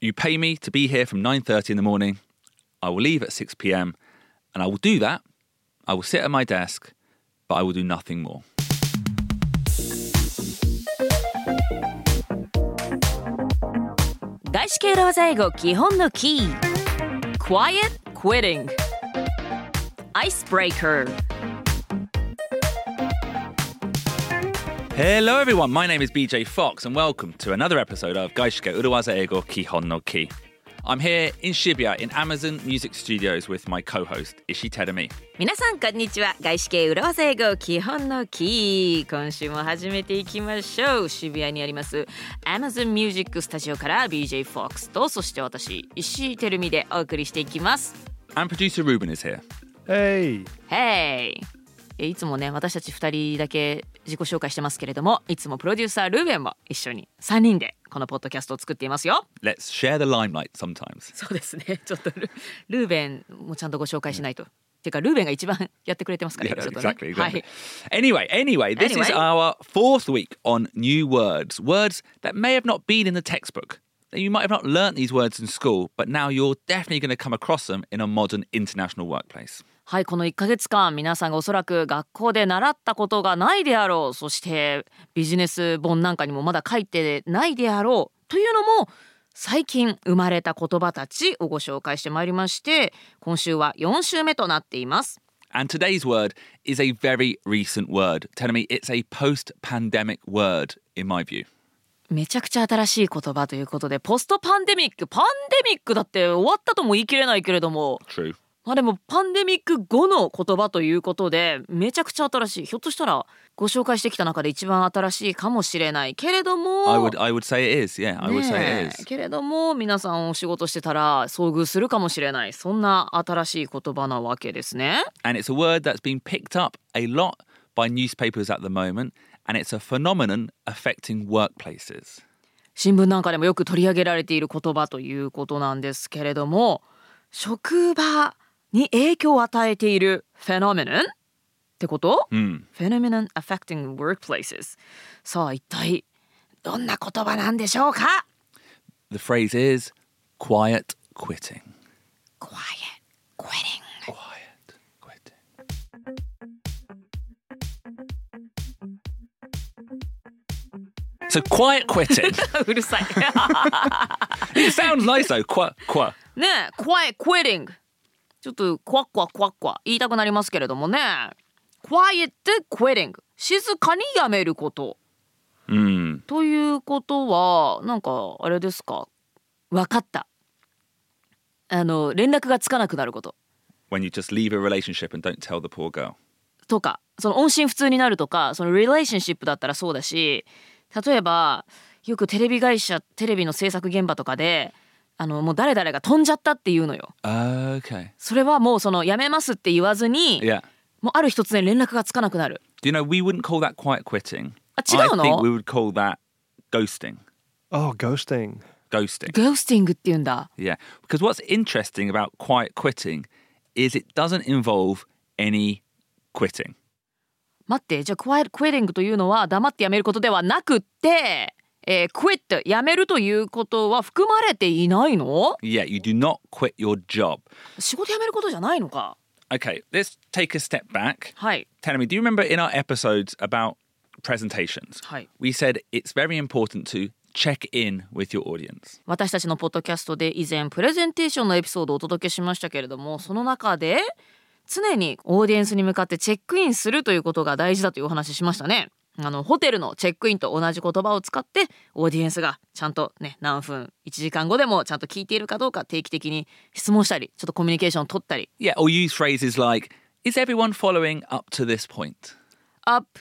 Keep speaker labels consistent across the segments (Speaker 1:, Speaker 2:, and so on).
Speaker 1: you pay me to be here from 9.30 in the morning. I will leave at 6pm and i will do that. I will sit at my desk but i will do nothing more.
Speaker 2: Quiet quitting. Icebreaker.
Speaker 1: Hello everyone, my name is BJ Fox and welcome to another episode of Gaishike Uruwaza Ego Kihon no Ki. I'm here in Shibuya in Amazon Music Studios with my co-host Ishi Terumi.
Speaker 2: 皆さんこんにちは外資系裏技英語基本のキー今週も始めていきましょう渋谷にあります Amazon Music スタジオから BJ Fox とそして私石井てるみでお送りしていきます
Speaker 1: And producer Ruben is here.
Speaker 3: Hey.
Speaker 2: Hey! えいつもね私たち2人だけ自己紹介してますけれどもいつもプロデューサールーベンも一緒に3人でこのポッドキャストを作っていますよ
Speaker 1: Let's share the limelight sometimes.
Speaker 2: そうですねちょっとルルーベンもちゃんとご紹介しないと、っていうかルーベンが一番やってくれてますから
Speaker 1: Yeah,
Speaker 2: いろいろとね
Speaker 1: exactly,
Speaker 2: は
Speaker 1: exactly.
Speaker 2: い
Speaker 1: Anyway, anyway, this is
Speaker 2: Anyway.
Speaker 1: our fourth week on new words. Words that may have not been in the textbook. You might have not learnt these words in school, but now you're definitely going to come across them in a modern international workplace.
Speaker 2: はいこの1ヶ月間皆さんがおそらく学校で習ったことがないであろうそしてビジネス本なんかにもまだ書いてないであろうというのも最近生まれた言葉たちをご紹介してまいりまして今週は4週目となっています。
Speaker 1: And today's word is a very recent word. Telling me it's a post pandemic word, in my view.
Speaker 2: めちゃくちゃ新しい言葉ということでポストパンデミックパンデミックだって終わったとも言い切れないけれども
Speaker 1: True.
Speaker 2: まあでもパンデミック後の言葉ということでめちゃくちゃ新しいひょっとしたらご紹介してきた中で一番新しいかもしれないけれども
Speaker 1: I would I would say it is. Yeah, I would say
Speaker 2: ね
Speaker 1: it
Speaker 2: え
Speaker 1: is.
Speaker 2: けれども皆さんお仕事してたら遭遇するかもしれないそんな新しい言葉なわけですね。
Speaker 1: And it's a word that's been picked up a lot by newspapers at the moment, and it's a phenomenon affecting workplaces.
Speaker 2: 新聞なんかでもよく取り上げられている言葉ということなんですけれども職場に影響を与えているフェノメノンってこと、
Speaker 1: Hmm.
Speaker 2: フェノメノン affecting workplaces さあ一体どんな言葉なんでしょうか
Speaker 1: The phrase is quiet quitting.
Speaker 2: Quiet quitting
Speaker 1: Quiet quitting. So quiet quitting.
Speaker 2: うるさい
Speaker 1: it sounds nice though. Qua qua.
Speaker 2: ねえ quiet quitting ちょっとクワックワクワックワ言いたくなりますけれどもね。quiet quitting 静かにやめること。
Speaker 1: Mm.
Speaker 2: ということはなんかあれですか？分かった。あの連絡がつかなくなること。
Speaker 1: When you just leave a relationship and don't tell the poor girl.
Speaker 2: とかその音信不通になるとかその relationship だったらそうだし例えばよくテレビ会社テレビの制作現場とかであのもう誰々が飛んじゃったっていうのよ
Speaker 1: Okay.
Speaker 2: それはもうそのやめますって言わずに
Speaker 1: Yeah.
Speaker 2: もうある日突然連絡がつかなくなる
Speaker 1: Do you know we wouldn't call that quiet quitting?
Speaker 2: あ
Speaker 1: I
Speaker 2: 違うの
Speaker 1: think we would call that ghosting.
Speaker 3: Oh, ghosting.
Speaker 1: Ghosting.
Speaker 2: ゴースティングって言うんだ
Speaker 1: Yeah. Because what's interesting about quiet quitting is it doesn't involve any quitting.
Speaker 2: 待ってじゃあ quiet quitting というのは黙ってやめることではなくって、えー、quit やめるということは含まれていないの
Speaker 1: Yeah, you do not quit your job.
Speaker 2: 仕事辞めることじゃないのか
Speaker 1: Okay, let's take a step back.
Speaker 2: はい
Speaker 1: Tell me, do you remember in our episodes about presentations?
Speaker 2: はい
Speaker 1: We said it's very important to check in with your audience.
Speaker 2: 私たちのポッドキャストで以前プレゼンテーションのエピソードをお届けしましたけれどもその中で常にオーディエンスに向かってチェックインするということが大事だというお話ししましたね。あのホテルのチェックインと同じ言葉を使ってオーディエンスがちゃんとね何分1時間後でもちゃんと聞いているかどうか定期的に質問したりちょっとコミュニケーションを取ったり
Speaker 1: Yeah, or use phrases like, is everyone following up to this point?
Speaker 2: up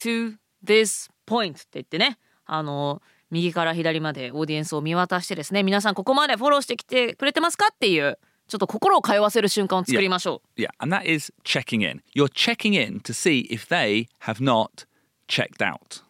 Speaker 2: to this point って言ってねあの右から左までオーディエンスを見渡してですね皆さんここまでフォローしてきてくれてますかっていうちょっと心を通わせる瞬間を作りましょう。
Speaker 1: Yeah, and that is checking in. You're checking in to see if they have not checked out.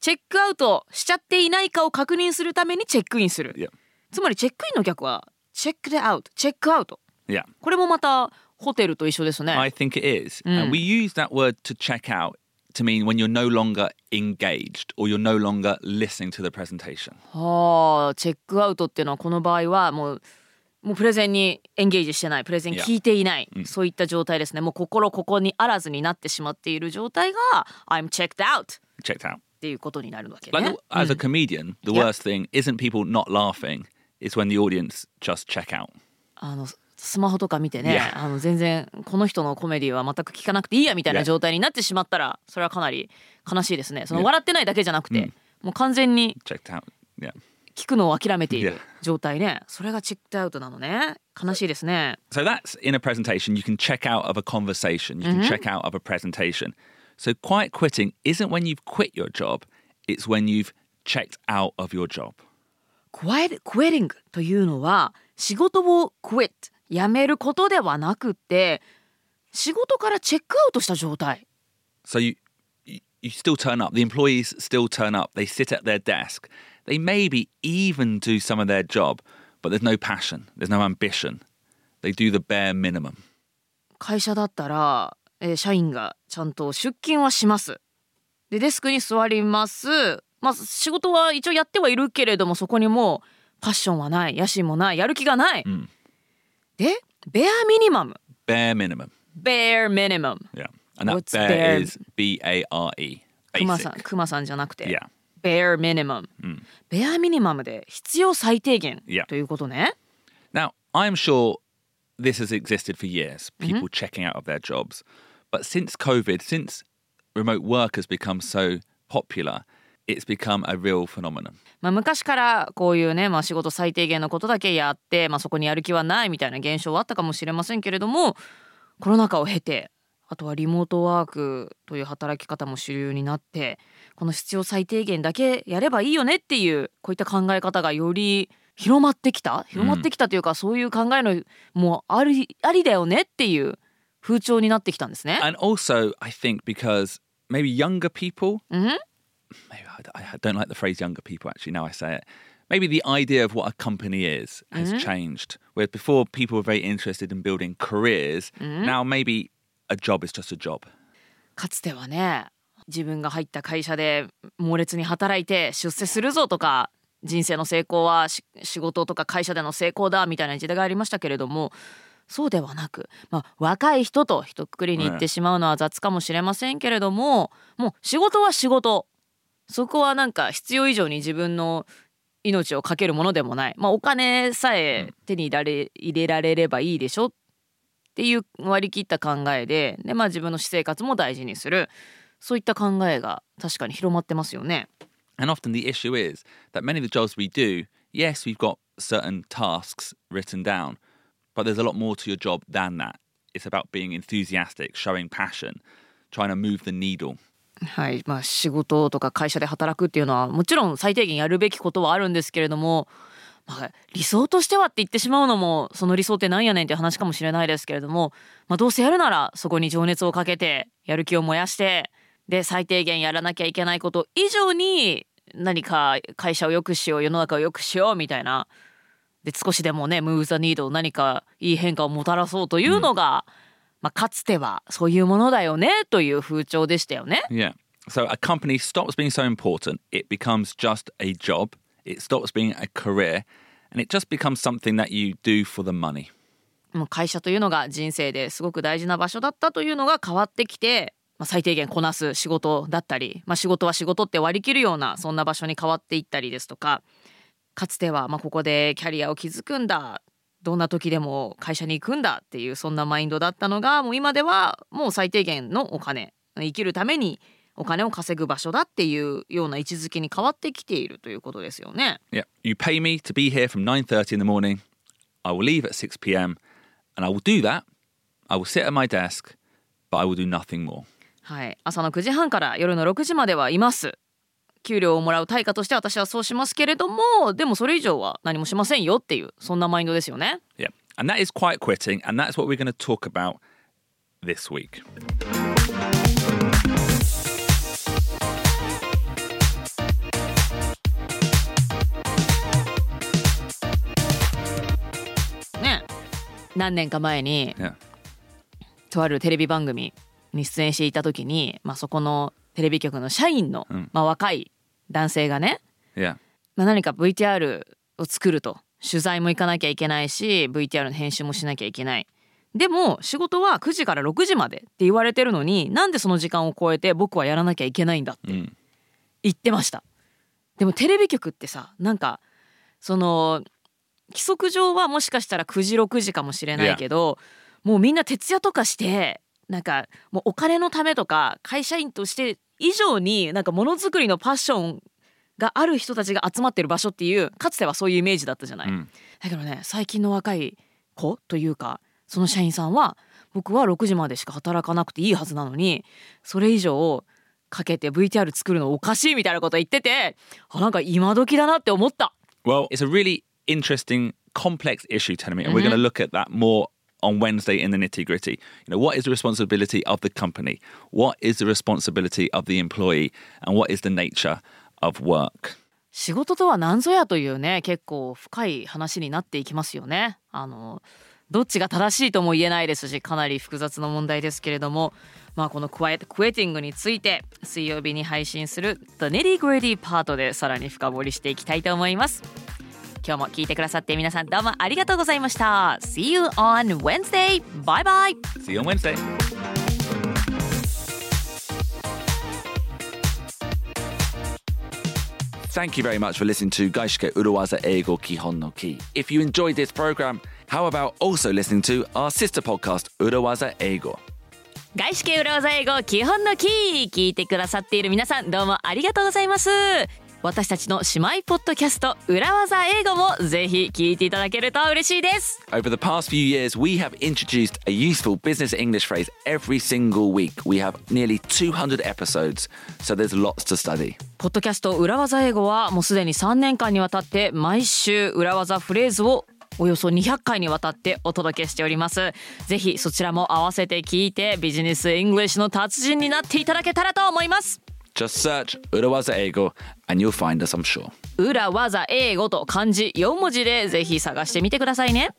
Speaker 2: チェックアウトしちゃっていないかを確認するためにチェックインする。
Speaker 1: Yeah.
Speaker 2: つまりチェックインの逆はチェックでアウトチェックアウト
Speaker 1: Yeah.
Speaker 2: これもまたホテルと一緒ですね。
Speaker 1: I think it is. And we use that word to check out to mean when you're no longer engaged or you're no longer listening to the presentation.
Speaker 2: はあチェックアウトっていうのはこの場合はもうもうプレゼンにエンゲージしてないプレゼン.聞いていない、そういった状態ですねもう心ここにあらずになってしまっている状態が I'm checked out っ
Speaker 1: Checked out.
Speaker 2: ていうことになるわけ
Speaker 1: Like
Speaker 2: ね
Speaker 1: the- as a comedian, the worst thing isn't people not laughing; it's when the audience just check out.
Speaker 2: あのスマホとか見てね.あの全然この人のコメディは全く聞かなくていいやみたいな.状態になってしまったらそれはかなり悲しいですねその.笑ってないだけじゃなくて、もう完全に
Speaker 1: Checked out. Yeah.
Speaker 2: 聞くのを諦めている.状態ねそれがチェックアウトなのね悲しいですね
Speaker 1: So that's in a presentation. You can check out of a conversation. You can check out of a presentation. So quiet quitting isn't when you've quit your job; it's when you've checked out of your job.
Speaker 2: Quiet quitting というのは仕事を quit やめることではなくって仕事からチェックアウトした状態
Speaker 1: So you you still turn up. The employees still turn up. They sit at their desk. They maybe even do some of their job, but there's no passion. There's no ambition. They do the bare minimum.
Speaker 2: 会社だったら、えー社員がちゃんと出勤はしますでデスクに座りますまあ仕事は一応やってはいるけれどもそこにもうパッションはない野心もないやる気がない、
Speaker 1: ん
Speaker 2: でベアミニマム
Speaker 1: Bare minimum.
Speaker 2: bare minimum
Speaker 1: Yeah. And that
Speaker 2: What's
Speaker 1: bare,
Speaker 2: bare?
Speaker 1: is B A R E.
Speaker 2: クマさん
Speaker 1: Basic.
Speaker 2: クマさんじゃなくて、
Speaker 1: Yeah.
Speaker 2: Bare minimum、ベアミニマムで必要最低限
Speaker 1: Yeah.
Speaker 2: ということね
Speaker 1: Now, I'm sure this has existed for years, people checking out of their jobs. But since COVID, since remote work has become so popular, it's become a real phenomenon.
Speaker 2: まあ、昔からこういうね、まあ、仕事最低限のことだけやって、まあ、そこにやる気はないみたいな現象はあったかもしれませんけれどもコロナ禍を経てあとはリモートワークという働き方も主流になってこの必要最低限だけやればいいよねっていうこういった考え方がより広まってきた広まってきたというか、そういう考えのもうありありだよねっていう風潮になってきたんですね。
Speaker 1: And also, I think because maybe younger people,
Speaker 2: Mhm.
Speaker 1: maybe I don't like the phrase younger people actually, now I say it. Maybe the idea of what a company is has changed. Where before people were very interested in building careers, now maybe a job is just a job.
Speaker 2: かつてはね自分が入った会社で猛烈に働いて出世するぞとか人生の成功は仕事とか会社での成功だみたいな時代がありましたけれどもそうではなく、まあ、若い人と一括りに言ってしまうのは雑かもしれませんけれども、もう仕事は仕事そこはなんか必要以上に自分の命をかけるものでもない、まあ、お金さえ手に入れられればいいでしょっていう割り切った考えでで、まあ、自分の私生活も大事にするそういった考えが確かに広まってますよね。
Speaker 1: And often the issue is that many of the jobs we do, yes, we've got certain tasks written down, but there's a lot more to your job than that. It's about being enthusiastic, showing passion, trying to move the needle.
Speaker 2: はいまあ、仕事とか会社で働くっていうのはもちろん最低限やるべきことはあるんですけれども、まあ、理想としてはって言ってしまうのもその理想ってなんやねんって話かもしれないですけれども、まあ、どうせやるならそこに情熱をかけてやる気を燃やしてで最低限やらなきゃいけないこと以上に何か会社を良くしよう世の中を良くしようみたいなで少しでもねムーブ・ザ・ニード何かいい変化をもたらそうというのが、まあ、かつてはそういうものだよねという風潮でしたよね。
Speaker 1: Yeah. So a company stops being so important, it becomes just a job, it stops being a career, and it just becomes something that you do for the money.
Speaker 2: もう会社というのが人生ですごく大事な場所だったというのが変わってきて、まあ、最低限こなす仕事だったり、まあ、仕事は仕事って割り切るようなそんな場所に変わっていったりですとかかつてはまあここでキャリアを築くんだどんな時でも会社に行くんだっていうそんなマインドだったのがもう今ではもう最低限のお金生きるためにお金を稼ぐ場所だっていうような位置づけに変わってきているということですよね。
Speaker 1: Yeah. You pay me to be here from 9:30 in the morning. I will leave at 6 p.m. and I will do that. I will sit at my desk, but I will do nothing more.
Speaker 2: はい、朝の9時半から夜の6時まではいます給料をもらう対価として私はそうしますけれどもでもそれ以上は何もしませんよっていうそんなマインドですよね
Speaker 1: Yeah. And that is quiet quitting, and that's what we're going to talk about this week.
Speaker 2: 何年か前に
Speaker 1: Yeah.
Speaker 2: とあるテレビ番組に出演していた時に、まあ、そこのテレビ局の社員の、
Speaker 1: うん
Speaker 2: まあ、若い男性がね、
Speaker 1: Yeah.
Speaker 2: まあ、何か VTR を作ると取材も行かなきゃいけないし VTR の編集もしなきゃいけないでも仕事は9時から6時までって言われてるのになんでその時間を超えて僕はやらなきゃいけないんだって
Speaker 1: うん
Speaker 2: 言ってましたでもテレビ局ってさなんかその規則上はもしかしたら9時6時かもしれないけどもうみんな徹夜とかしてなんかもうお金のためとか会社員として以上になんかものづくりのパッションがある人たちが集まってる場所っていうかつてはそういうイメージだったじゃない。
Speaker 1: うん
Speaker 2: だけどね最近の若い子というかその社員さんは僕は6時までしか働かなくていいはずなのにそれ以上かけて VTR 作るのおかしいみたいなこと言っててあなんか今時だなって思った。
Speaker 1: Well, it's a really interesting, complex issue, Tenemy, and we're going to look at that more on Wednesday in the nitty gritty. You know, what is the responsibility of the company? What is the responsibility of the employee? And what is the nature of work?
Speaker 2: 仕事とは何ぞやというね結構深い話になっていきますよね。あのどっちが正しいとも言えないですしかなり複雑な問題ですけれどもまあこのクワイクエティングについて水曜日に配信する The Nitty Gritty パートでさらに深掘りしていきたいと思います。今日も聞いてくださって皆さんどうもありがとうございました。See you on Wednesday! Bye bye!
Speaker 1: See you on Wednesday. Thank you very much for listening to Gaishike Uruwaza Eigo Kihon no Ki. If you enjoyed this program, how about also listening to our sister podcast, Uruwaza Eigo?
Speaker 2: 外資系裏技英語基本のキー聞いてくださっている皆さんどうもありがとうございます私たちの姉妹ポッドキャスト裏技英語もぜひ聞いていただけると嬉しいです
Speaker 1: Over the past few years, we have introduced a useful business English phrase every single week. We have nearly 200 episodes, so there's lots to study.
Speaker 2: ポッドキャスト裏技英語はもうすでに3年間にわたって毎週裏技フレーズをおよそ200回にわたってお届けしておりますぜひそちらも合わせて聞いて business English の達人になっていただけたらと思います
Speaker 1: Just search 裏技英語 and you'll find us, I'm sure.
Speaker 2: 裏技英語と漢字4文字でぜひ探してみてくださいね